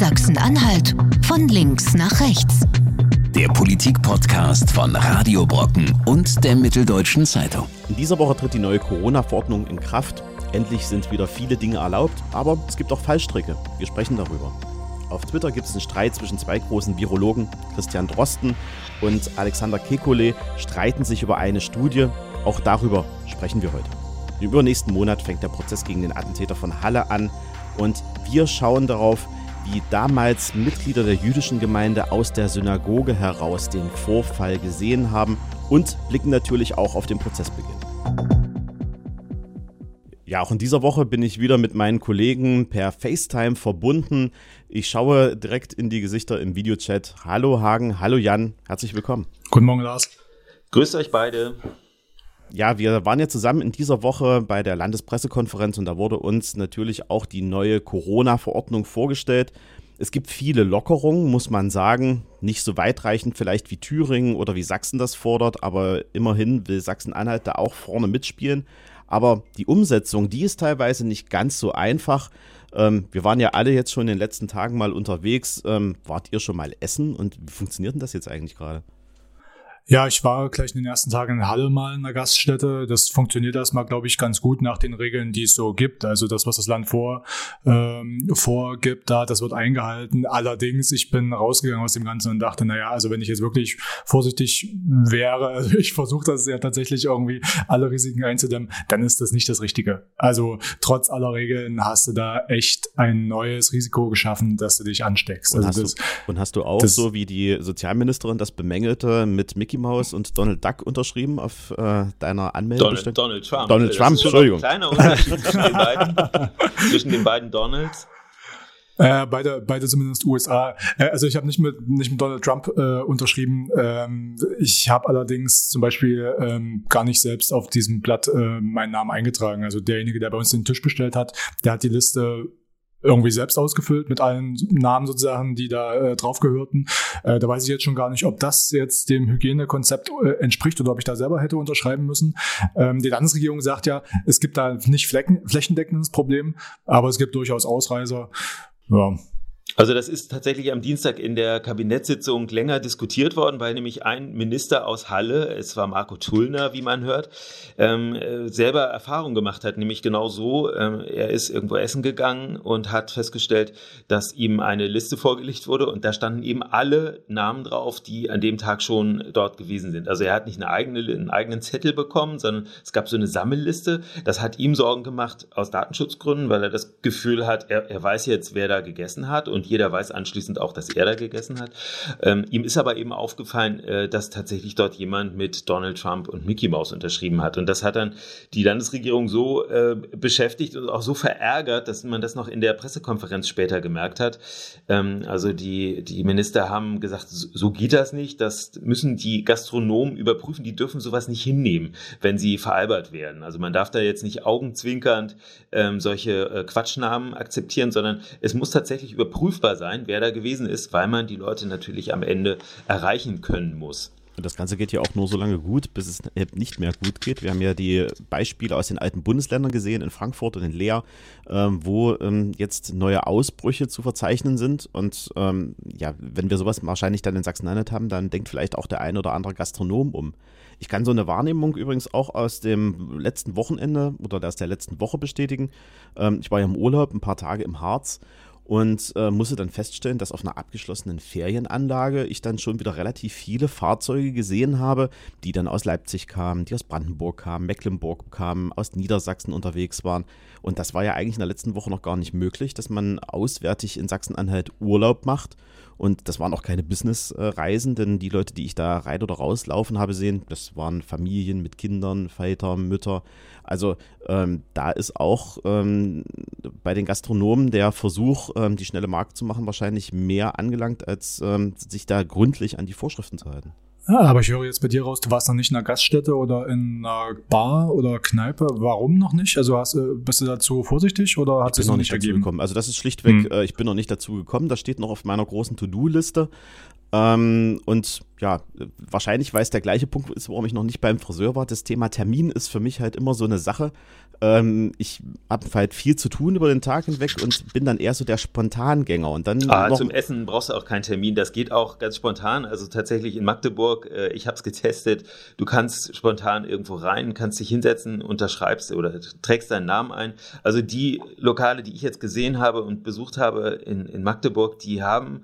Sachsen-Anhalt von links nach rechts. Der Politik-Podcast von Radio Brocken und der Mitteldeutschen Zeitung. In dieser Woche tritt die neue Corona-Verordnung in Kraft. Endlich sind wieder viele Dinge erlaubt, aber es gibt auch Fallstricke. Wir sprechen darüber. Auf Twitter gibt es einen Streit zwischen zwei großen Virologen, Christian Drosten und Alexander Kekulé, streiten sich über eine Studie. Auch darüber sprechen wir heute. Im übernächsten Monat fängt der Prozess gegen den Attentäter von Halle an und wir schauen darauf, wie damals Mitglieder der jüdischen Gemeinde aus der Synagoge heraus den Vorfall gesehen haben und blicken natürlich auch auf den Prozessbeginn. Ja, auch in dieser Woche bin ich wieder mit meinen Kollegen per FaceTime verbunden. Ich schaue direkt in die Gesichter im Videochat. Hallo Hagen, hallo Jan, herzlich willkommen. Guten Morgen, Lars. Grüßt euch beide. Ja, wir waren ja zusammen in dieser Woche bei der Landespressekonferenz und da wurde uns natürlich auch die neue Corona-Verordnung vorgestellt. Es gibt viele Lockerungen, muss man sagen. Nicht so weitreichend vielleicht wie Thüringen oder wie Sachsen das fordert, aber immerhin will Sachsen-Anhalt da auch vorne mitspielen. Aber die Umsetzung, die ist teilweise nicht ganz so einfach. Ähm, wir waren ja alle jetzt schon in den letzten Tagen mal unterwegs. Ähm, wart ihr schon mal essen und wie funktioniert denn das jetzt eigentlich gerade? Ja, ich war gleich in den ersten Tagen in Halle mal in der Gaststätte. Das funktioniert erstmal, glaube ich, ganz gut nach den Regeln, die es so gibt. Also das, was das Land vor, ähm, vorgibt, da, das wird eingehalten. Allerdings, ich bin rausgegangen aus dem Ganzen und dachte, naja, also wenn ich jetzt wirklich vorsichtig wäre, also ich versuche das ja tatsächlich irgendwie alle Risiken einzudämmen, dann ist das nicht das Richtige. Also trotz aller Regeln hast du da echt ein neues Risiko geschaffen, dass du dich ansteckst. Und, also hast, das, du, und hast du auch so wie die Sozialministerin das bemängelte mit Mickey Mouse und Donald Duck unterschrieben auf äh, deiner Anmeldung? Donald, Donald Trump. Donald Trump, Entschuldigung. Ein kleiner Unterschied zwischen den beiden, zwischen den beiden Donalds. Äh, beide, beide zumindest USA. Äh, also ich habe nicht mit nicht mit Donald Trump äh, unterschrieben. Ähm, ich habe allerdings zum Beispiel ähm, gar nicht selbst auf diesem Blatt äh, meinen Namen eingetragen. Also derjenige, der bei uns den Tisch bestellt hat, der hat die Liste irgendwie selbst ausgefüllt mit allen Namen sozusagen, die da äh, drauf gehörten. Äh, da weiß ich jetzt schon gar nicht, ob das jetzt dem Hygienekonzept äh, entspricht oder ob ich da selber hätte unterschreiben müssen. Ähm, die Landesregierung sagt ja, es gibt da nicht flächendeckendes Problem, aber es gibt durchaus Ausreißer. Ja, also das ist tatsächlich am Dienstag in der Kabinettssitzung länger diskutiert worden, weil nämlich ein Minister aus Halle, es war Marco Tullner, wie man hört, ähm, äh, selber Erfahrung gemacht hat, nämlich genau so, ähm, er ist irgendwo essen gegangen und hat festgestellt, dass ihm eine Liste vorgelegt wurde und da standen eben alle Namen drauf, die an dem Tag schon dort gewesen sind. Also er hat nicht eine eigene, einen eigenen Zettel bekommen, sondern es gab so eine Sammelliste. Das hat ihm Sorgen gemacht aus Datenschutzgründen, weil er das Gefühl hat, er, er weiß jetzt, wer da gegessen hat und und jeder weiß anschließend auch, dass er da gegessen hat. Ähm, ihm ist aber eben aufgefallen, äh, dass tatsächlich dort jemand mit Donald Trump und Mickey Mouse unterschrieben hat. Und das hat dann die Landesregierung so äh, beschäftigt und auch so verärgert, dass man das noch in der Pressekonferenz später gemerkt hat. Ähm, also die, die Minister haben gesagt, so geht das nicht. Das müssen die Gastronomen überprüfen. Die dürfen sowas nicht hinnehmen, wenn sie veralbert werden. Also man darf da jetzt nicht augenzwinkernd ähm, solche äh, Quatschnamen akzeptieren, sondern es muss tatsächlich überprüft prüfbar sein, wer da gewesen ist, weil man die Leute natürlich am Ende erreichen können muss. Und das Ganze geht ja auch nur so lange gut, bis es nicht mehr gut geht. Wir haben ja die Beispiele aus den alten Bundesländern gesehen, in Frankfurt und in Leer, ähm, wo ähm, jetzt neue Ausbrüche zu verzeichnen sind. Und ähm, ja, wenn wir sowas wahrscheinlich dann in Sachsen-Anhalt haben, dann denkt vielleicht auch der ein oder andere Gastronom um. Ich kann so eine Wahrnehmung übrigens auch aus dem letzten Wochenende oder aus der letzten Woche bestätigen. Ähm, ich war ja im Urlaub, ein paar Tage im Harz und äh, musste dann feststellen, dass auf einer abgeschlossenen Ferienanlage ich dann schon wieder relativ viele Fahrzeuge gesehen habe, die dann aus Leipzig kamen, die aus Brandenburg kamen, Mecklenburg kamen, aus Niedersachsen unterwegs waren. Und das war ja eigentlich in der letzten Woche noch gar nicht möglich, dass man auswärtig in Sachsen-Anhalt Urlaub macht. Und das waren auch keine Businessreisen, denn die Leute, die ich da rein oder rauslaufen habe sehen, das waren Familien mit Kindern, Väter, Mütter. Also ähm, da ist auch ähm, bei den Gastronomen der Versuch, ähm, die schnelle Markt zu machen, wahrscheinlich mehr angelangt, als ähm, sich da gründlich an die Vorschriften zu halten. Ja, aber ich höre jetzt bei dir raus, du warst noch nicht in einer Gaststätte oder in einer Bar oder Kneipe. Warum noch nicht? Also hast, äh, bist du dazu vorsichtig oder hat es noch nicht dazu gekommen? Also das ist schlichtweg, hm. äh, ich bin noch nicht dazu gekommen. Das steht noch auf meiner großen To-Do-Liste. Ähm, und ja, wahrscheinlich, weil es der gleiche Punkt ist, warum ich noch nicht beim Friseur war. Das Thema Termin ist für mich halt immer so eine Sache. Ähm, ich habe halt viel zu tun über den Tag hinweg und bin dann eher so der Spontangänger. Und dann ah, zum Essen brauchst du auch keinen Termin. Das geht auch ganz spontan. Also tatsächlich in Magdeburg, äh, ich habe es getestet. Du kannst spontan irgendwo rein, kannst dich hinsetzen, unterschreibst oder trägst deinen Namen ein. Also die Lokale, die ich jetzt gesehen habe und besucht habe in, in Magdeburg, die haben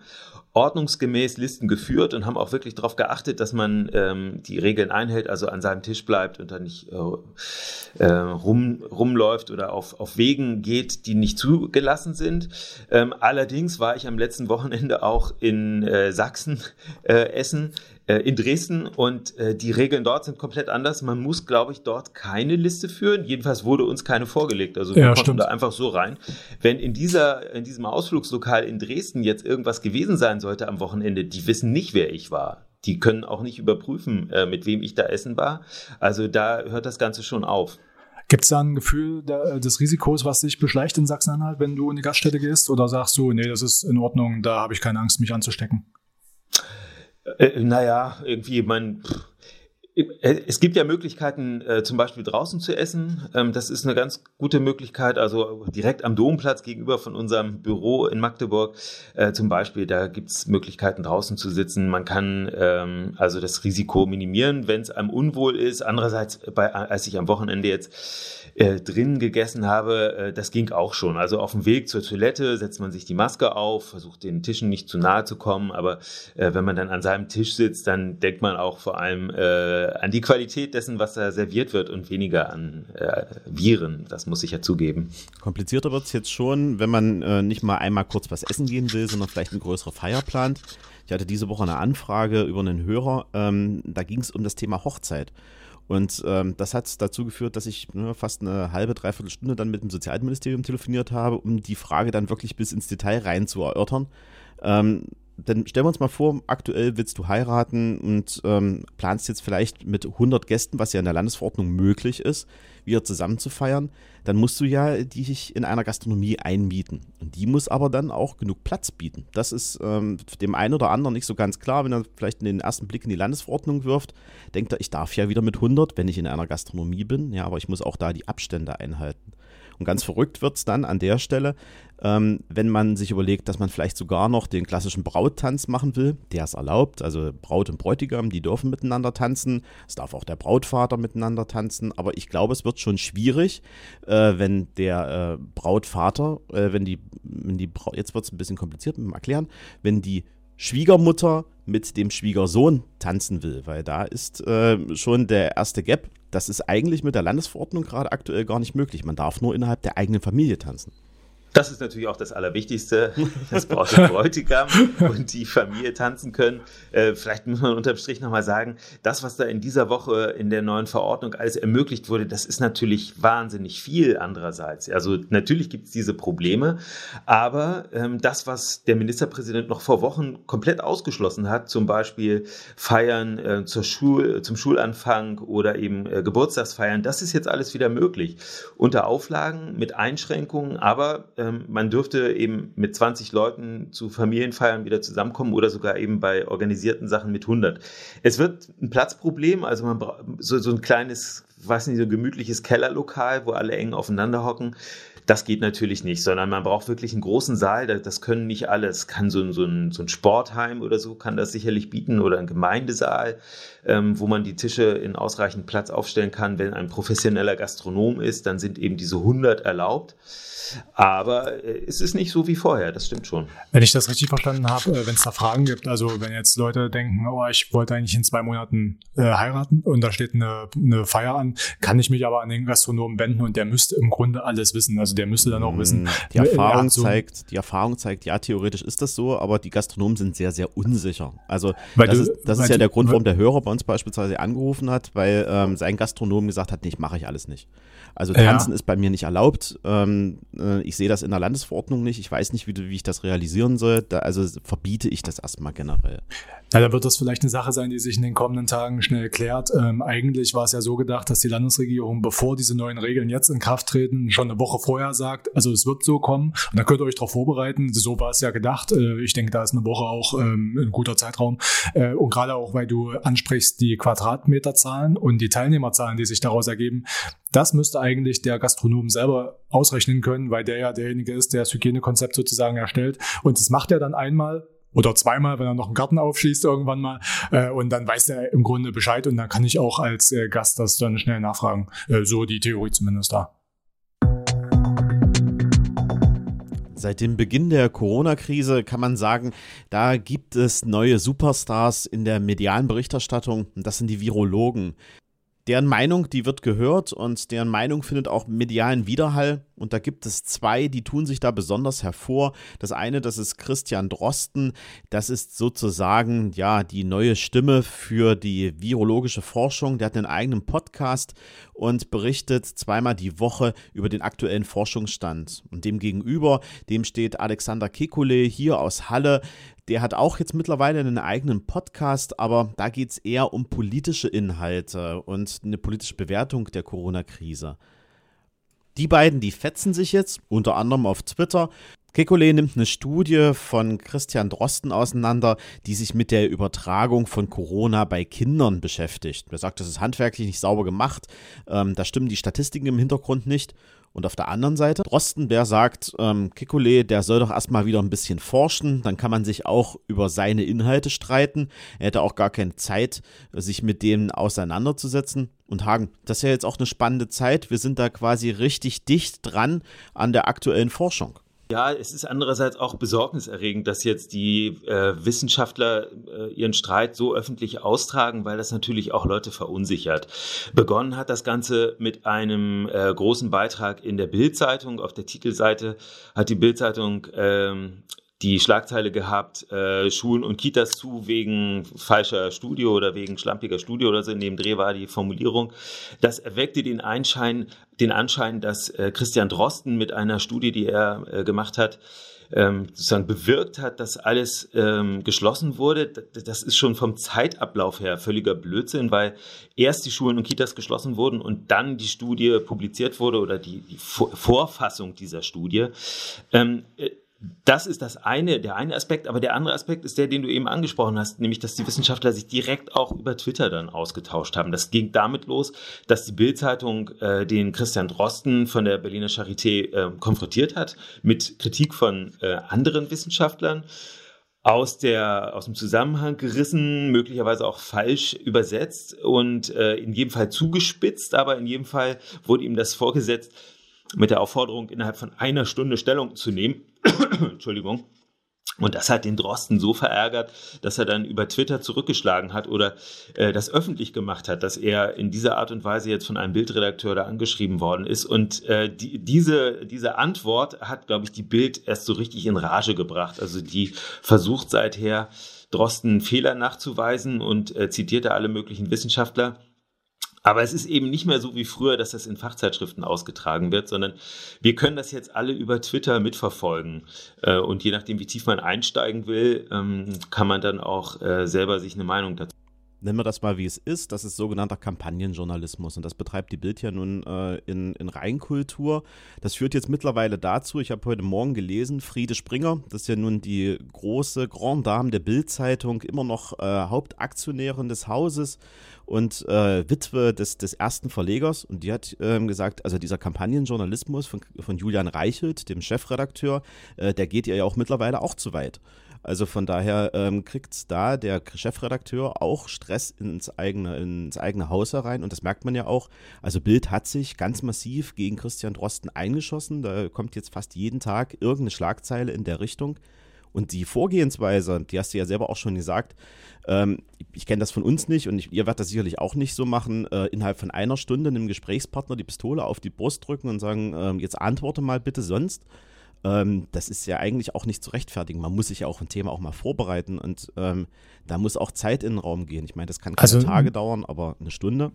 ordnungsgemäß Listen geführt und haben auch wirklich darauf geachtet, dass man ähm, die Regeln einhält, also an seinem Tisch bleibt und dann nicht äh, äh, rum, rumläuft oder auf, auf Wegen geht, die nicht zugelassen sind. Ähm, allerdings war ich am letzten Wochenende auch in äh, Sachsen äh, essen äh, in Dresden und äh, die Regeln dort sind komplett anders. Man muss, glaube ich, dort keine Liste führen. Jedenfalls wurde uns keine vorgelegt. Also wir ja, konnten stimmt. da einfach so rein. Wenn in dieser, in diesem Ausflugslokal in Dresden jetzt irgendwas gewesen sein sollte am Wochenende, die wissen nicht, wer ich war. Die können auch nicht überprüfen, äh, mit wem ich da essen war. Also da hört das Ganze schon auf. Gibt es da ein Gefühl der, des Risikos, was dich beschleicht in Sachsen-Anhalt, wenn du in die Gaststätte gehst? Oder sagst du, nee, das ist in Ordnung, da habe ich keine Angst, mich anzustecken? Äh, naja, irgendwie, man. Äh, es gibt ja Möglichkeiten, äh, zum Beispiel draußen zu essen. Ähm, das ist eine ganz gute Möglichkeit. Also direkt am Domplatz gegenüber von unserem Büro in Magdeburg äh, zum Beispiel, da gibt es Möglichkeiten, draußen zu sitzen. Man kann ähm, also das Risiko minimieren, wenn es einem unwohl ist. Andererseits, als ich am Wochenende jetzt äh, drin gegessen habe, äh, das ging auch schon. Also auf dem Weg zur Toilette setzt man sich die Maske auf, versucht den Tischen nicht zu nahe zu kommen, aber äh, wenn man dann an seinem Tisch sitzt, dann denkt man auch vor allem äh, an die Qualität dessen, was da serviert wird und weniger an äh, Viren. Das muss ich ja zugeben. Komplizierter wird es jetzt schon, wenn man äh, nicht mal einmal kurz was essen gehen will, sondern vielleicht eine größere Feier plant. Ich hatte diese Woche eine Anfrage über einen Hörer, ähm, da ging es um das Thema Hochzeit. Und ähm, das hat dazu geführt, dass ich ne, fast eine halbe, dreiviertel Stunde dann mit dem Sozialministerium telefoniert habe, um die Frage dann wirklich bis ins Detail rein zu erörtern. Ähm, denn stellen wir uns mal vor, aktuell willst du heiraten und ähm, planst jetzt vielleicht mit 100 Gästen, was ja in der Landesverordnung möglich ist, wieder zusammen zu feiern, dann musst du ja dich in einer Gastronomie einmieten. Und die muss aber dann auch genug Platz bieten. Das ist ähm, dem einen oder anderen nicht so ganz klar, wenn er vielleicht den ersten Blick in die Landesverordnung wirft, denkt er, ich darf ja wieder mit 100, wenn ich in einer Gastronomie bin, ja, aber ich muss auch da die Abstände einhalten. Und ganz verrückt wird es dann an der Stelle, ähm, wenn man sich überlegt, dass man vielleicht sogar noch den klassischen Brauttanz machen will. Der ist erlaubt. Also Braut und Bräutigam, die dürfen miteinander tanzen. Es darf auch der Brautvater miteinander tanzen. Aber ich glaube, es wird schon schwierig, äh, wenn der äh, Brautvater, äh, wenn die, wenn die Braut, jetzt wird es ein bisschen kompliziert mit dem Erklären, wenn die Schwiegermutter mit dem Schwiegersohn tanzen will, weil da ist äh, schon der erste Gap. Das ist eigentlich mit der Landesverordnung gerade aktuell gar nicht möglich. Man darf nur innerhalb der eigenen Familie tanzen. Das ist natürlich auch das Allerwichtigste, dass Braut und Bräutigam und die Familie tanzen können. Äh, vielleicht muss man unterm Strich nochmal sagen, das, was da in dieser Woche in der neuen Verordnung alles ermöglicht wurde, das ist natürlich wahnsinnig viel andererseits. Also natürlich gibt es diese Probleme, aber ähm, das, was der Ministerpräsident noch vor Wochen komplett ausgeschlossen hat, zum Beispiel Feiern äh, zur Schul zum Schulanfang oder eben äh, Geburtstagsfeiern, das ist jetzt alles wieder möglich. Unter Auflagen, mit Einschränkungen, aber äh, man dürfte eben mit 20 Leuten zu Familienfeiern wieder zusammenkommen oder sogar eben bei organisierten Sachen mit 100. Es wird ein Platzproblem, also man braucht so, so ein kleines, weiß nicht, so gemütliches Kellerlokal, wo alle eng aufeinander hocken. Das geht natürlich nicht, sondern man braucht wirklich einen großen Saal. Das können nicht alle. Es kann so ein, so ein, so ein Sportheim oder so kann das sicherlich bieten oder ein Gemeindesaal, ähm, wo man die Tische in ausreichend Platz aufstellen kann. Wenn ein professioneller Gastronom ist, dann sind eben diese 100 erlaubt. Aber äh, es ist nicht so wie vorher, das stimmt schon. Wenn ich das richtig verstanden habe, äh, wenn es da Fragen gibt, also wenn jetzt Leute denken, oh, ich wollte eigentlich in zwei Monaten äh, heiraten und da steht eine, eine Feier an, kann ich mich aber an den Gastronomen wenden und der müsste im Grunde alles wissen. Also der müsste dann auch wissen. Mm, die Erfahrung so zeigt, die Erfahrung zeigt, ja, theoretisch ist das so, aber die Gastronomen sind sehr, sehr unsicher. Also das, du, ist, das ist ja der Grund, warum der Hörer bei uns beispielsweise angerufen hat, weil ähm, sein Gastronom gesagt hat, nee, ich mache ich alles nicht. Also tanzen ja. ist bei mir nicht erlaubt. Ähm, äh, ich sehe das in der Landesverordnung nicht. Ich weiß nicht, wie, wie ich das realisieren soll. Da, also verbiete ich das erstmal generell. Ja, dann wird das vielleicht eine Sache sein, die sich in den kommenden Tagen schnell klärt. Ähm, eigentlich war es ja so gedacht, dass die Landesregierung, bevor diese neuen Regeln jetzt in Kraft treten, schon eine Woche vorher sagt, also es wird so kommen und dann könnt ihr euch darauf vorbereiten. So war es ja gedacht. Äh, ich denke, da ist eine Woche auch ähm, ein guter Zeitraum. Äh, und gerade auch, weil du ansprichst die Quadratmeterzahlen und die Teilnehmerzahlen, die sich daraus ergeben, das müsste eigentlich der Gastronom selber ausrechnen können, weil der ja derjenige ist, der das Hygienekonzept sozusagen erstellt. Und das macht er dann einmal oder zweimal, wenn er noch einen Garten aufschießt irgendwann mal. Äh, und dann weiß er im Grunde Bescheid und dann kann ich auch als äh, Gast das dann schnell nachfragen. Äh, so die Theorie zumindest da. Seit dem Beginn der Corona-Krise kann man sagen, da gibt es neue Superstars in der medialen Berichterstattung und das sind die Virologen deren Meinung, die wird gehört und deren Meinung findet auch medialen Widerhall. Und da gibt es zwei, die tun sich da besonders hervor. Das eine, das ist Christian Drosten. Das ist sozusagen ja die neue Stimme für die virologische Forschung. Der hat einen eigenen Podcast und berichtet zweimal die Woche über den aktuellen Forschungsstand. Und dem gegenüber, dem steht Alexander Kekulé hier aus Halle. Der hat auch jetzt mittlerweile einen eigenen Podcast, aber da geht es eher um politische Inhalte und eine politische Bewertung der Corona-Krise. Die beiden, die fetzen sich jetzt, unter anderem auf Twitter. Kekulé nimmt eine Studie von Christian Drosten auseinander, die sich mit der Übertragung von Corona bei Kindern beschäftigt. Er sagt, das ist handwerklich nicht sauber gemacht, ähm, da stimmen die Statistiken im Hintergrund nicht. Und auf der anderen Seite, Drosten, der sagt, ähm, Kekulé, der soll doch erstmal wieder ein bisschen forschen, dann kann man sich auch über seine Inhalte streiten. Er hätte auch gar keine Zeit, sich mit denen auseinanderzusetzen. Und Hagen, das ist ja jetzt auch eine spannende Zeit. Wir sind da quasi richtig dicht dran an der aktuellen Forschung. Ja, es ist andererseits auch besorgniserregend, dass jetzt die äh, Wissenschaftler äh, ihren Streit so öffentlich austragen, weil das natürlich auch Leute verunsichert. Begonnen hat das Ganze mit einem äh, großen Beitrag in der Bildzeitung. Auf der Titelseite hat die Bildzeitung ähm, die Schlagzeile gehabt, äh, Schulen und Kitas zu wegen falscher Studio oder wegen schlampiger Studio oder so. In dem Dreh war die Formulierung. Das erweckte den Einschein, den Anschein, dass äh, Christian Drosten mit einer Studie, die er äh, gemacht hat, ähm, sozusagen bewirkt hat, dass alles ähm, geschlossen wurde. Das ist schon vom Zeitablauf her völliger Blödsinn, weil erst die Schulen und Kitas geschlossen wurden und dann die Studie publiziert wurde oder die, die Vorfassung dieser Studie. Ähm, äh, das ist das eine, der eine Aspekt, aber der andere Aspekt ist der, den du eben angesprochen hast, nämlich, dass die Wissenschaftler sich direkt auch über Twitter dann ausgetauscht haben. Das ging damit los, dass die Bildzeitung äh, den Christian Drosten von der Berliner Charité äh, konfrontiert hat mit Kritik von äh, anderen Wissenschaftlern aus der aus dem Zusammenhang gerissen, möglicherweise auch falsch übersetzt und äh, in jedem Fall zugespitzt, aber in jedem Fall wurde ihm das vorgesetzt, mit der Aufforderung, innerhalb von einer Stunde Stellung zu nehmen. Entschuldigung. Und das hat den Drosten so verärgert, dass er dann über Twitter zurückgeschlagen hat oder äh, das öffentlich gemacht hat, dass er in dieser Art und Weise jetzt von einem Bildredakteur da angeschrieben worden ist. Und äh, die, diese, diese Antwort hat, glaube ich, die Bild erst so richtig in Rage gebracht. Also die versucht seither, Drosten Fehler nachzuweisen und äh, zitierte alle möglichen Wissenschaftler. Aber es ist eben nicht mehr so wie früher, dass das in Fachzeitschriften ausgetragen wird, sondern wir können das jetzt alle über Twitter mitverfolgen. Äh, und je nachdem, wie tief man einsteigen will, ähm, kann man dann auch äh, selber sich eine Meinung dazu nennen wir das mal wie es ist, das ist sogenannter Kampagnenjournalismus und das betreibt die Bild ja nun äh, in, in Reinkultur. Das führt jetzt mittlerweile dazu, ich habe heute Morgen gelesen, Friede Springer, das ist ja nun die große Grand Dame der Bild-Zeitung, immer noch äh, Hauptaktionärin des Hauses und äh, Witwe des, des ersten Verlegers und die hat ähm, gesagt, also dieser Kampagnenjournalismus von, von Julian Reichelt, dem Chefredakteur, äh, der geht ihr ja auch mittlerweile auch zu weit. Also von daher ähm, kriegt da der Chefredakteur auch Stress ins eigene, ins eigene Haus herein und das merkt man ja auch. Also Bild hat sich ganz massiv gegen Christian Drosten eingeschossen. Da kommt jetzt fast jeden Tag irgendeine Schlagzeile in der Richtung. Und die Vorgehensweise, die hast du ja selber auch schon gesagt, ähm, ich kenne das von uns nicht und ich, ihr werdet das sicherlich auch nicht so machen, äh, innerhalb von einer Stunde einem Gesprächspartner die Pistole auf die Brust drücken und sagen, äh, jetzt antworte mal bitte sonst ähm, das ist ja eigentlich auch nicht zu rechtfertigen. Man muss sich ja auch ein Thema auch mal vorbereiten und ähm, da muss auch Zeit in den Raum gehen. Ich meine, das kann keine also, Tage dauern, aber eine Stunde.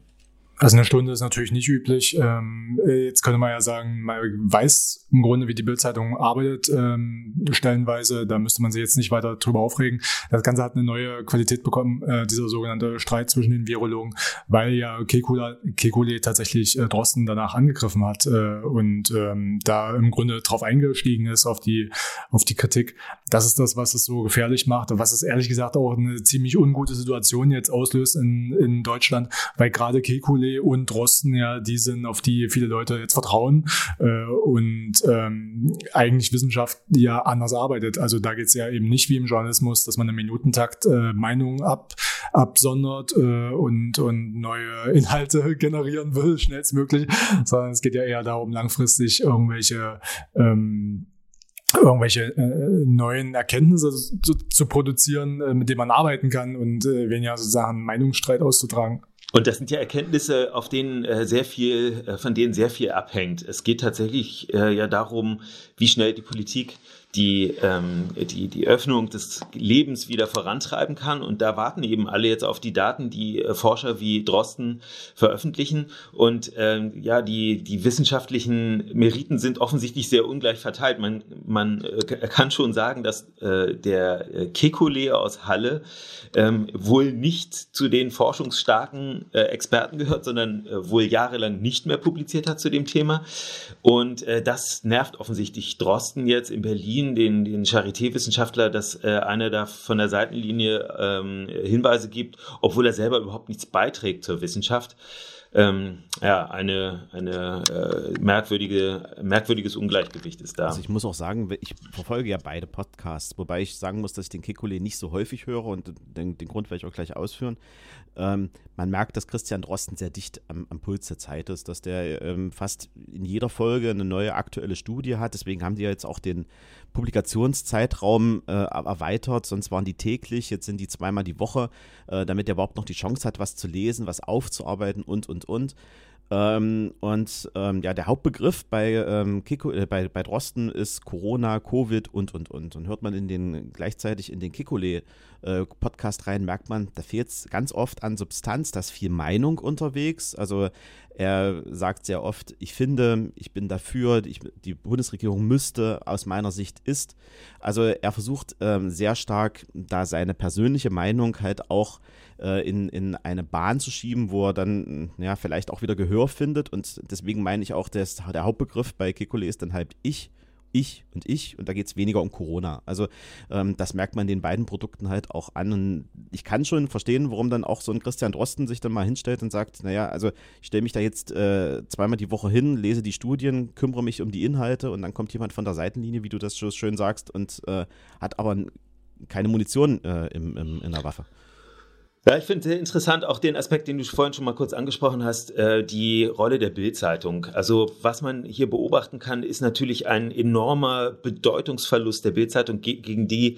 Also eine Stunde ist natürlich nicht üblich. Ähm, jetzt könnte man ja sagen, man weiß im Grunde, wie die Bildzeitung arbeitet, ähm, stellenweise. Da müsste man sich jetzt nicht weiter drüber aufregen. Das Ganze hat eine neue Qualität bekommen, äh, dieser sogenannte Streit zwischen den Virologen, weil ja Kekule, Kekule tatsächlich äh, Drosten danach angegriffen hat äh, und ähm, da im Grunde drauf eingestiegen ist auf die, auf die Kritik. Das ist das, was es so gefährlich macht und was es ehrlich gesagt auch eine ziemlich ungute Situation jetzt auslöst in, in Deutschland, weil gerade Kekule und Drosten, ja, die sind, auf die viele Leute jetzt vertrauen äh, und ähm, eigentlich Wissenschaft ja anders arbeitet. Also da geht es ja eben nicht wie im Journalismus, dass man im Minutentakt äh, Meinungen ab, absondert äh, und, und neue Inhalte generieren will, schnellstmöglich, sondern es geht ja eher darum, langfristig irgendwelche ähm, irgendwelche äh, neuen Erkenntnisse zu, zu produzieren, äh, mit denen man arbeiten kann und äh, weniger sozusagen Meinungsstreit auszutragen. Und das sind ja Erkenntnisse, auf denen äh, sehr viel, äh, von denen sehr viel abhängt. Es geht tatsächlich äh, ja darum, wie schnell die Politik die, ähm, die, die Öffnung des Lebens wieder vorantreiben kann. Und da warten eben alle jetzt auf die Daten, die äh, Forscher wie Drosten veröffentlichen. Und ähm, ja, die, die wissenschaftlichen Meriten sind offensichtlich sehr ungleich verteilt. Man, man äh, kann schon sagen, dass äh, der äh, Kekulé aus Halle ähm, wohl nicht zu den forschungsstarken äh, Experten gehört, sondern äh, wohl jahrelang nicht mehr publiziert hat zu dem Thema. Und äh, das nervt offensichtlich Drosten jetzt in Berlin Berlin, den, den Charité-Wissenschaftler, dass äh, einer da von der Seitenlinie ähm, Hinweise gibt, obwohl er selber überhaupt nichts beiträgt zur Wissenschaft. Ähm, ja, eine, eine äh, merkwürdige, merkwürdiges Ungleichgewicht ist da. Also ich muss auch sagen, ich verfolge ja beide Podcasts, wobei ich sagen muss, dass ich den Kikule nicht so häufig höre und den, den Grund werde ich auch gleich ausführen. Ähm, man merkt, dass Christian Drosten sehr dicht am, am Puls der Zeit ist, dass der ähm, fast in jeder Folge eine neue aktuelle Studie hat. Deswegen haben die ja jetzt auch den Publikationszeitraum äh, erweitert. Sonst waren die täglich, jetzt sind die zweimal die Woche, äh, damit er überhaupt noch die Chance hat, was zu lesen, was aufzuarbeiten und, und, und. Ähm, und ähm, ja, der Hauptbegriff bei, ähm, Kiko, äh, bei, bei Drosten ist Corona, Covid und, und, und. Und hört man in den, gleichzeitig in den Kikole-Podcast äh, rein, merkt man, da fehlt es ganz oft an Substanz, da ist viel Meinung unterwegs. Also er sagt sehr oft, ich finde, ich bin dafür, ich, die Bundesregierung müsste, aus meiner Sicht ist. Also er versucht ähm, sehr stark, da seine persönliche Meinung halt auch äh, in, in eine Bahn zu schieben, wo er dann ja, vielleicht auch wieder Gehör findet. Und deswegen meine ich auch, dass der Hauptbegriff bei Kikole ist dann halt ich ich und ich und da geht es weniger um Corona. Also ähm, das merkt man den beiden Produkten halt auch an und ich kann schon verstehen, warum dann auch so ein Christian Drosten sich dann mal hinstellt und sagt, naja, also ich stelle mich da jetzt äh, zweimal die Woche hin, lese die Studien, kümmere mich um die Inhalte und dann kommt jemand von der Seitenlinie, wie du das schön sagst, und äh, hat aber keine Munition äh, im, im, in der Waffe. Ja, ich finde sehr interessant auch den Aspekt, den du vorhin schon mal kurz angesprochen hast, äh, die Rolle der Bildzeitung. Also was man hier beobachten kann, ist natürlich ein enormer Bedeutungsverlust der Bildzeitung gegen die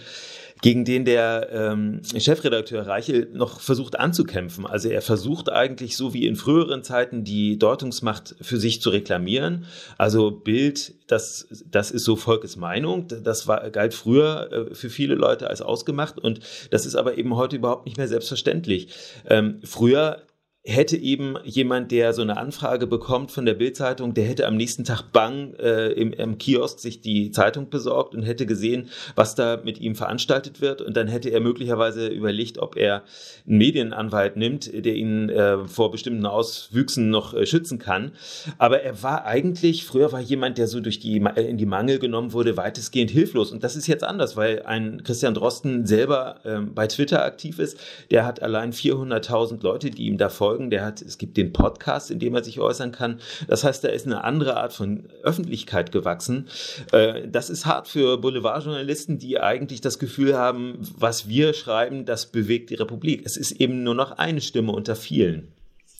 gegen den der ähm, Chefredakteur Reichel noch versucht anzukämpfen. Also er versucht eigentlich so wie in früheren Zeiten die Deutungsmacht für sich zu reklamieren. Also Bild, das, das ist so Volkes Meinung. Das war, galt früher äh, für viele Leute als ausgemacht und das ist aber eben heute überhaupt nicht mehr selbstverständlich. Ähm, früher hätte eben jemand, der so eine Anfrage bekommt von der Bildzeitung, der hätte am nächsten Tag bang äh, im, im Kiosk sich die Zeitung besorgt und hätte gesehen, was da mit ihm veranstaltet wird. Und dann hätte er möglicherweise überlegt, ob er einen Medienanwalt nimmt, der ihn äh, vor bestimmten Auswüchsen noch äh, schützen kann. Aber er war eigentlich, früher war jemand, der so durch die in die Mangel genommen wurde, weitestgehend hilflos. Und das ist jetzt anders, weil ein Christian Drosten selber ähm, bei Twitter aktiv ist, der hat allein 400.000 Leute, die ihm da folgen folgen. Der hat, es gibt den Podcast, in dem er sich äußern kann. Das heißt, da ist eine andere Art von Öffentlichkeit gewachsen. Äh, das ist hart für Boulevardjournalisten, die eigentlich das Gefühl haben, was wir schreiben, das bewegt die Republik. Es ist eben nur noch eine Stimme unter vielen.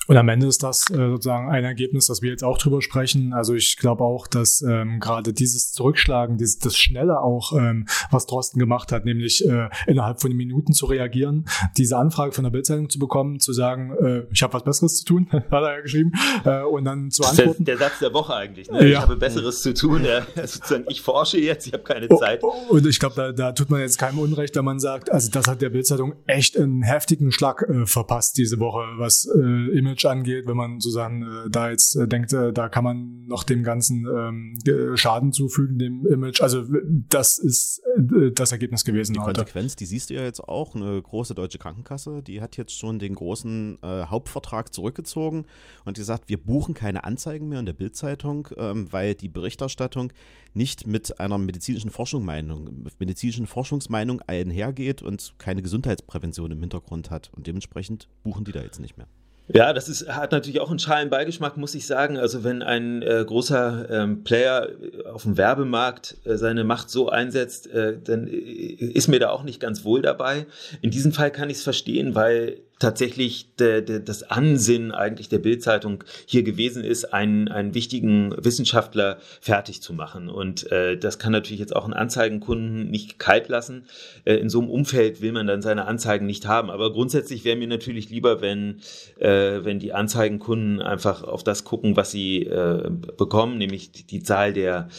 Und am Ende ist das äh, sozusagen ein Ergebnis, das wir jetzt auch drüber sprechen. Also ich glaube auch, dass ähm, gerade dieses Zurückschlagen, dieses, das Schnelle auch, ähm, was Drosten gemacht hat, nämlich äh, innerhalb von Minuten zu reagieren, diese Anfrage von der Bildzeitung zu bekommen, zu sagen, äh, ich habe was Besseres zu tun, hat er ja geschrieben, äh, und dann zu antworten. Der, der Satz der Woche eigentlich. Ne? Ja. Ich habe Besseres zu tun. Ja, sozusagen, ich forsche jetzt, ich habe keine oh, Zeit. Oh, und ich glaube, da, da tut man jetzt keinem Unrecht, wenn man sagt, also das hat der Bildzeitung echt einen heftigen Schlag äh, verpasst diese Woche, was äh, immer Image angeht, wenn man sozusagen äh, da jetzt äh, denkt, äh, da kann man noch dem Ganzen ähm, Schaden zufügen, dem Image. Also das ist äh, das Ergebnis gewesen die heute. Konsequenz, die siehst du ja jetzt auch. Eine große deutsche Krankenkasse, die hat jetzt schon den großen äh, Hauptvertrag zurückgezogen und gesagt, wir buchen keine Anzeigen mehr in der Bildzeitung, ähm, weil die Berichterstattung nicht mit einer medizinischen Forschungsmeinung, medizinischen Forschungsmeinung einhergeht und keine Gesundheitsprävention im Hintergrund hat. Und dementsprechend buchen die da jetzt nicht mehr. Ja, das ist, hat natürlich auch einen schalen Beigeschmack, muss ich sagen. Also wenn ein äh, großer ähm, Player auf dem Werbemarkt äh, seine Macht so einsetzt, äh, dann äh, ist mir da auch nicht ganz wohl dabei. In diesem Fall kann ich es verstehen, weil tatsächlich de, de, das Ansinnen eigentlich der Bildzeitung hier gewesen ist, einen, einen wichtigen Wissenschaftler fertig zu machen. Und äh, das kann natürlich jetzt auch einen Anzeigenkunden nicht kalt lassen. Äh, in so einem Umfeld will man dann seine Anzeigen nicht haben. Aber grundsätzlich wäre mir natürlich lieber, wenn, äh, wenn die Anzeigenkunden einfach auf das gucken, was sie äh, bekommen, nämlich die, die Zahl der,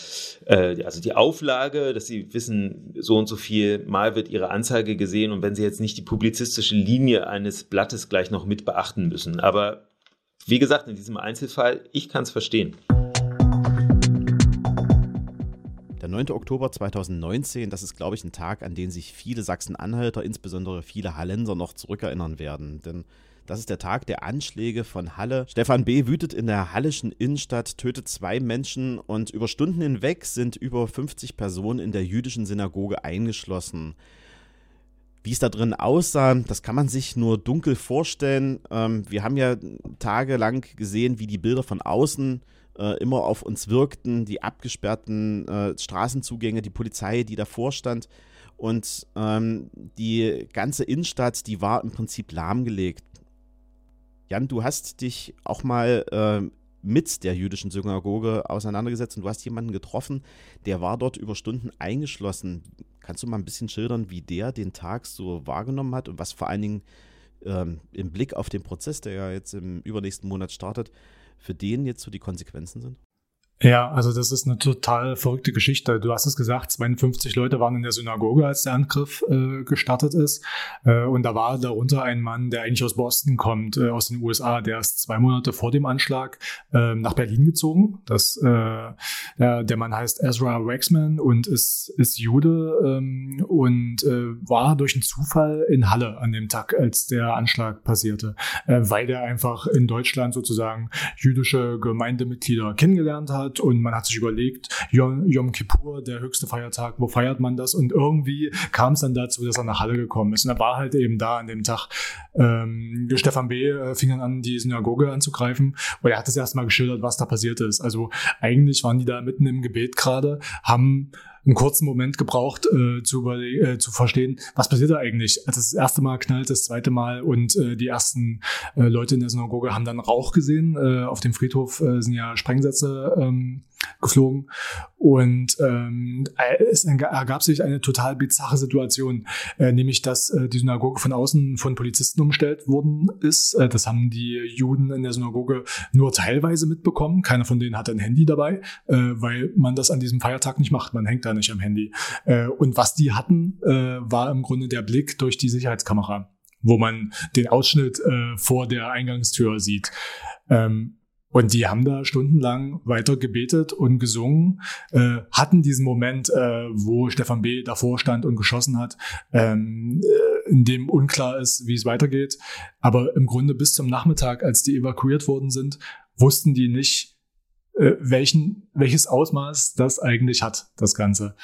äh, also die Auflage, dass sie wissen, so und so viel Mal wird ihre Anzeige gesehen. Und wenn sie jetzt nicht die publizistische Linie eines Blattes gleich noch mit beachten müssen. Aber wie gesagt, in diesem Einzelfall, ich kann es verstehen. Der 9. Oktober 2019, das ist, glaube ich, ein Tag, an den sich viele Sachsen-Anhalter, insbesondere viele Hallenser noch zurückerinnern werden. Denn das ist der Tag der Anschläge von Halle. Stefan B. wütet in der hallischen Innenstadt, tötet zwei Menschen und über Stunden hinweg sind über 50 Personen in der jüdischen Synagoge eingeschlossen. Wie es da drin aussah, das kann man sich nur dunkel vorstellen. Ähm, wir haben ja tagelang gesehen, wie die Bilder von außen äh, immer auf uns wirkten, die abgesperrten äh, Straßenzugänge, die Polizei, die davor stand. Und ähm, die ganze Innenstadt, die war im Prinzip lahmgelegt. Jan, du hast dich auch mal äh, mit der jüdischen Synagoge auseinandergesetzt und du hast jemanden getroffen, der war dort über Stunden eingeschlossen. Kannst du mal ein bisschen schildern, wie der den Tag so wahrgenommen hat und was vor allen Dingen ähm, im Blick auf den Prozess, der ja jetzt im übernächsten Monat startet, für den jetzt so die Konsequenzen sind? Ja, also das ist eine total verrückte Geschichte. Du hast es gesagt, 52 Leute waren in der Synagoge, als der Angriff äh, gestartet ist. Äh, und da war darunter ein Mann, der eigentlich aus Boston kommt, äh, aus den USA. Der ist zwei Monate vor dem Anschlag ähm, nach Berlin gezogen. Das, äh, der, der Mann heißt Ezra Waxman und ist, ist Jude ähm, und äh, war durch einen Zufall in Halle an dem Tag, als der Anschlag passierte, äh, weil der einfach in Deutschland sozusagen jüdische Gemeindemitglieder kennengelernt hat hat und man hat sich überlegt, Yom, Yom Kippur, der höchste Feiertag, wo feiert man das? Und irgendwie kam es dann dazu, dass er nach Halle gekommen ist. Und er war halt eben da an dem Tag. Ähm, Stefan B. Äh, fing dann an, die Synagoge anzugreifen und er hat das erstmal geschildert, was da passiert ist. Also eigentlich waren die da mitten im Gebet gerade, haben einen kurzen Moment gebraucht, äh, zu, äh, zu verstehen, was passiert da eigentlich. Als das erste Mal knallt, das zweite Mal und äh, die ersten äh, Leute in der Synagoge haben dann Rauch gesehen. Äh, auf dem Friedhof äh, sind ja Sprengsätze ähm, geflogen. Und ähm, es ergab sich eine total bizarre Situation, äh, nämlich dass äh, die Synagoge von außen von Polizisten umstellt worden ist. Äh, das haben die Juden in der Synagoge nur teilweise mitbekommen. Keiner von denen hatte ein Handy dabei, äh, weil man das an diesem Feiertag nicht macht. Man hängt da nicht am Handy. Äh, und was die hatten, äh, war im Grunde der Blick durch die Sicherheitskamera, wo man den Ausschnitt äh, vor der Eingangstür sieht. Ähm, und die haben da stundenlang weiter gebetet und gesungen, äh, hatten diesen Moment, äh, wo Stefan B. davor stand und geschossen hat, ähm, äh, in dem unklar ist, wie es weitergeht. Aber im Grunde bis zum Nachmittag, als die evakuiert worden sind, wussten die nicht, äh, welchen, welches Ausmaß das eigentlich hat, das Ganze.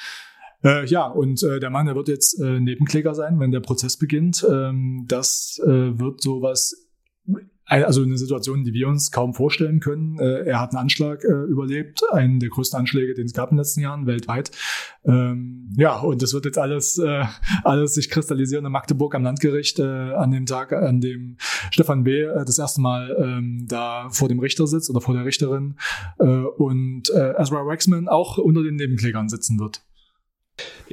Äh, ja, und äh, der Mann, der wird jetzt äh, Nebenkläger sein, wenn der Prozess beginnt. Ähm, das äh, wird sowas also eine Situation, die wir uns kaum vorstellen können. Äh, er hat einen Anschlag äh, überlebt, einen der größten Anschläge, den es gab in den letzten Jahren weltweit. Ähm, ja, und das wird jetzt alles, äh, alles sich kristallisieren in Magdeburg am Landgericht an dem Tag, an dem Stefan B. Das erste Mal ähm, da vor dem Richter sitzt oder vor der Richterin und Ezra Waxman auch unter den Nebenklägern sitzen wird.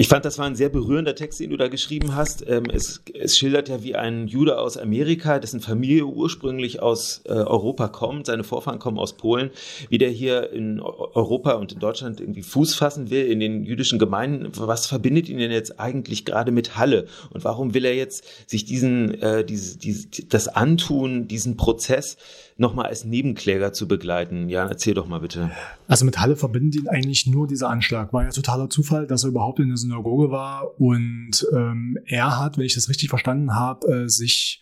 Ich fand, das war ein sehr berührender Text, den du da geschrieben hast. Ähm, es, es, schildert ja, wie ein Jude aus Amerika, dessen Familie ursprünglich aus äh, Europa kommt, seine Vorfahren kommen aus Polen, wie der hier in Europa und in Deutschland irgendwie Fuß fassen will in den jüdischen Gemeinden. Was verbindet ihn denn jetzt eigentlich gerade mit Halle? Und warum will er jetzt sich diesen, äh, diese, diese, das antun, diesen Prozess nochmal als Nebenkläger zu begleiten? Ja, erzähl doch mal bitte. Also mit Halle verbindet ihn eigentlich nur dieser Anschlag. War ja totaler Zufall, dass er überhaupt in der Synagoge war und ähm, er hat, wenn ich das richtig verstanden habe, äh, sich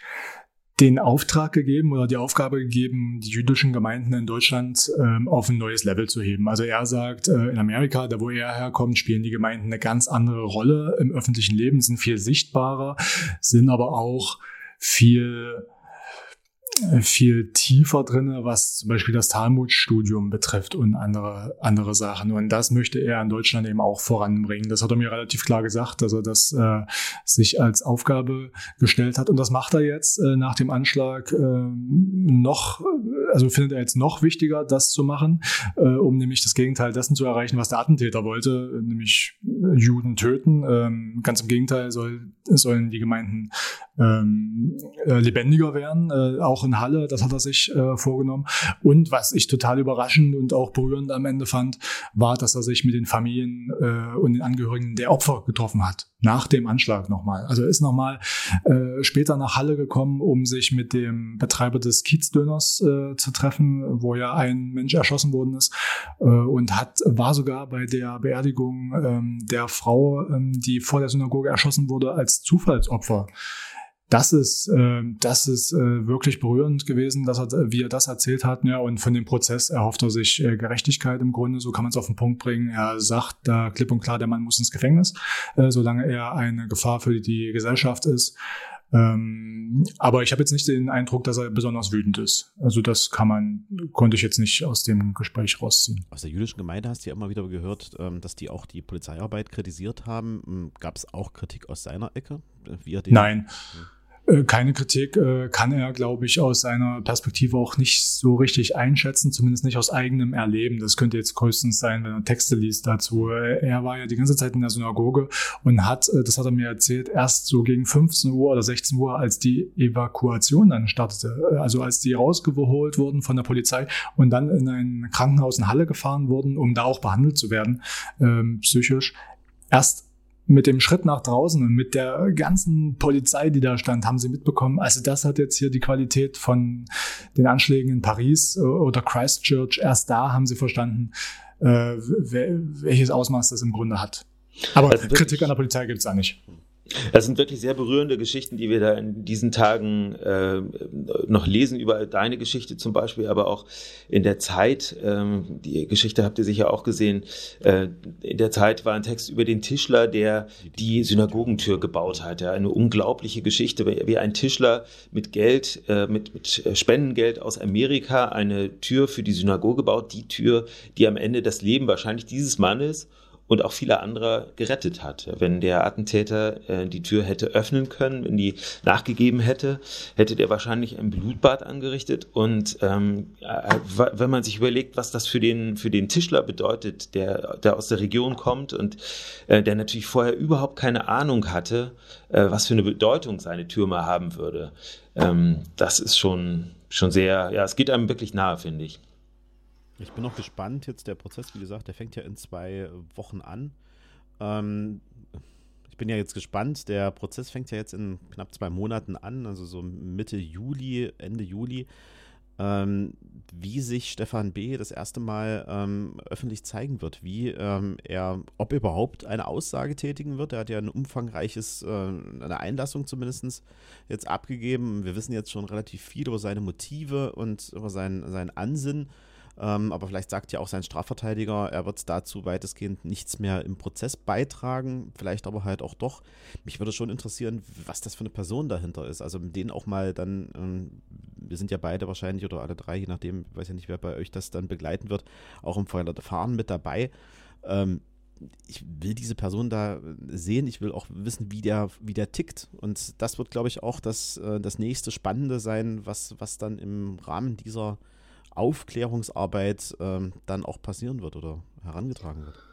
den Auftrag gegeben oder die Aufgabe gegeben, die jüdischen Gemeinden in Deutschland ähm, auf ein neues Level zu heben. Also er sagt, äh, in Amerika, da wo er herkommt, spielen die Gemeinden eine ganz andere Rolle im öffentlichen Leben, sind viel sichtbarer, sind aber auch viel viel tiefer drinne, was zum Beispiel das Talmud-Studium betrifft und andere, andere Sachen. Und das möchte er in Deutschland eben auch voranbringen. Das hat er mir relativ klar gesagt, dass er das äh, sich als Aufgabe gestellt hat. Und das macht er jetzt äh, nach dem Anschlag äh, noch, also findet er jetzt noch wichtiger, das zu machen, äh, um nämlich das Gegenteil dessen zu erreichen, was der Attentäter wollte, nämlich Juden töten. Ähm, ganz im Gegenteil soll, sollen die Gemeinden ähm, äh, lebendiger werden, äh, auch in Halle, das hat er sich äh, vorgenommen. Und was ich total überraschend und auch berührend am Ende fand, war, dass er sich mit den Familien äh, und den Angehörigen der Opfer getroffen hat, nach dem Anschlag nochmal. Also er ist nochmal äh, später nach Halle gekommen, um sich mit dem Betreiber des Kiezdöners äh, zu treffen, wo ja ein Mensch erschossen worden ist äh, und hat war sogar bei der Beerdigung ähm, der Frau, ähm, die vor der Synagoge erschossen wurde, als Zufallsopfer das ist, äh, das ist äh, wirklich berührend gewesen, dass er, wie er das erzählt hat. Ja, und von dem Prozess erhofft er sich äh, Gerechtigkeit im Grunde. So kann man es auf den Punkt bringen. Er sagt da klipp und klar, der Mann muss ins Gefängnis, äh, solange er eine Gefahr für die Gesellschaft ist. Ähm, aber ich habe jetzt nicht den Eindruck, dass er besonders wütend ist. Also das kann man, konnte ich jetzt nicht aus dem Gespräch rausziehen. Aus der jüdischen Gemeinde hast du ja immer wieder gehört, ähm, dass die auch die Polizeiarbeit kritisiert haben. Ähm, Gab es auch Kritik aus seiner Ecke? Den Nein. Hm. Äh, keine Kritik äh, kann er, glaube ich, aus seiner Perspektive auch nicht so richtig einschätzen, zumindest nicht aus eigenem Erleben. Das könnte jetzt größtens sein, wenn er Texte liest dazu. Äh, er war ja die ganze Zeit in der Synagoge und hat, das hat er mir erzählt, erst so gegen 15 Uhr oder 16 Uhr, als die Evakuation dann startete, also als die rausgeholt wurden von der Polizei und dann in ein Krankenhaus in Halle gefahren wurden, um da auch behandelt zu werden, ähm, psychisch. Erst mit dem Schritt nach draußen und mit der ganzen Polizei, die da stand, haben sie mitbekommen, also das hat jetzt hier die Qualität von den Anschlägen in Paris oder Christchurch. Erst da haben sie verstanden, äh, welches Ausmaß das im Grunde hat. Aber also Kritik an der Polizei gibt es da nicht. Das sind wirklich sehr berührende Geschichten, die wir da in diesen Tagen äh, noch lesen, über deine Geschichte zum Beispiel, aber auch in der Zeit, ähm, die Geschichte habt ihr sicher auch gesehen, äh, in der Zeit war ein Text über den Tischler, der die Synagogentür gebaut hat. Ja, eine unglaubliche Geschichte, wie ein Tischler mit Geld, äh, mit, mit Spendengeld aus Amerika eine Tür für die Synagoge baut, die Tür, die am Ende das Leben wahrscheinlich dieses Mannes und auch viele andere gerettet hat. Wenn der Attentäter äh, die Tür hätte öffnen können, wenn die nachgegeben hätte, hätte der wahrscheinlich ein Blutbad angerichtet. Und ähm, äh, wenn man sich überlegt, was das für den für den Tischler bedeutet, der der aus der Region kommt und äh, der natürlich vorher überhaupt keine Ahnung hatte, äh, was für eine Bedeutung seine Tür mal haben würde, ähm, das ist schon schon sehr, ja, es geht einem wirklich nahe, finde ich. Ich bin noch gespannt. Jetzt der Prozess, wie gesagt, der fängt ja in zwei Wochen an. Ähm, ich bin ja jetzt gespannt. Der Prozess fängt ja jetzt in knapp zwei Monaten an, also so Mitte Juli, Ende Juli. Ähm, wie sich Stefan B. das erste Mal ähm, öffentlich zeigen wird, wie ähm, er, ob er überhaupt eine Aussage tätigen wird. Er hat ja ein umfangreiches, äh, eine Einlassung zumindest jetzt abgegeben. Wir wissen jetzt schon relativ viel über seine Motive und über sein, sein Ansinnen. Ähm, aber vielleicht sagt ja auch sein Strafverteidiger, er wird dazu weitestgehend nichts mehr im Prozess beitragen, vielleicht aber halt auch doch. Mich würde schon interessieren, was das für eine Person dahinter ist. Also mit denen auch mal dann, ähm, wir sind ja beide wahrscheinlich oder alle drei, je nachdem, ich weiß ja nicht, wer bei euch das dann begleiten wird, auch im Fahren mit dabei. Ähm, ich will diese Person da sehen, ich will auch wissen, wie der, wie der tickt. Und das wird, glaube ich, auch das, äh, das nächste Spannende sein, was, was dann im Rahmen dieser Aufklärungsarbeit ähm, dann auch passieren wird oder herangetragen wird.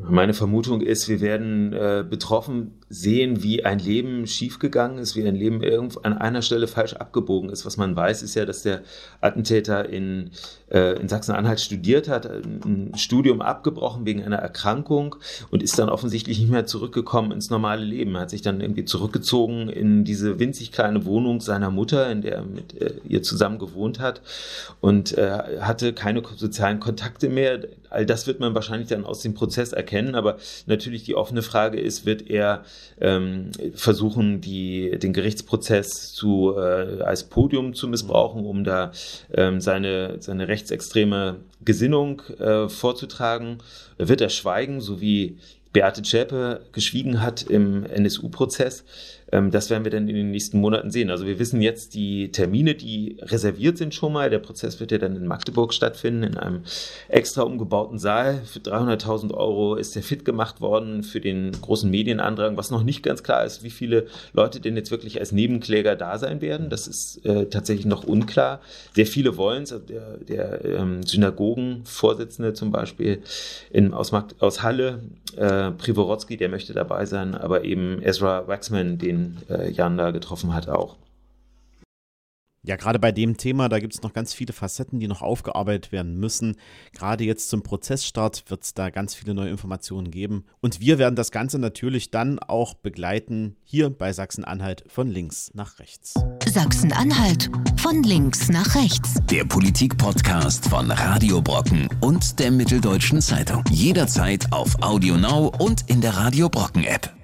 Meine Vermutung ist, wir werden äh, betroffen sehen, wie ein Leben schiefgegangen ist, wie ein Leben irgendwo an einer Stelle falsch abgebogen ist. Was man weiß, ist ja, dass der Attentäter in, äh, in Sachsen-Anhalt studiert hat, ein Studium abgebrochen wegen einer Erkrankung und ist dann offensichtlich nicht mehr zurückgekommen ins normale Leben. Er hat sich dann irgendwie zurückgezogen in diese winzig kleine Wohnung seiner Mutter, in der er mit äh, ihr zusammen gewohnt hat und äh, hatte keine sozialen Kontakte mehr. All das wird man wahrscheinlich dann aus dem Prozess erkennen, aber natürlich die offene Frage ist, wird er ähm, versuchen, die, den Gerichtsprozess zu, äh, als Podium zu missbrauchen, um da ähm, seine, seine rechtsextreme Gesinnung äh, vorzutragen. Wird er schweigen, so wie Beate Zschäpe geschwiegen hat im NSU-Prozess. Ähm, das werden wir dann in den nächsten Monaten sehen. Also wir wissen jetzt die Termine, die reserviert sind schon mal. Der Prozess wird ja dann in Magdeburg stattfinden, in einem extra umgebauten Saal. Für 300.000 Euro ist der fit gemacht worden für den großen Medienandrang. Was noch nicht ganz klar ist, wie viele Leute denn jetzt wirklich als Nebenkläger da sein werden. Das ist äh, tatsächlich noch unklar. Sehr viele wollen es. Also der, der ähm, Synagogenvorsitzende zum Beispiel in, aus, aus Halle, äh, Privorotsky, der möchte dabei sein, aber eben Ezra Waxman, den den äh, Jan da getroffen hat, auch. Ja, gerade bei dem Thema, da gibt es noch ganz viele Facetten, die noch aufgearbeitet werden müssen. Gerade jetzt zum Prozessstart wird es da ganz viele neue Informationen geben. Und wir werden das Ganze natürlich dann auch begleiten, hier bei Sachsen-Anhalt von links nach rechts. Sachsen-Anhalt von links nach rechts. Der Politik-Podcast von Radio Brocken und der Mitteldeutschen Zeitung. Jederzeit auf Audio Now und in der Radio Brocken-App.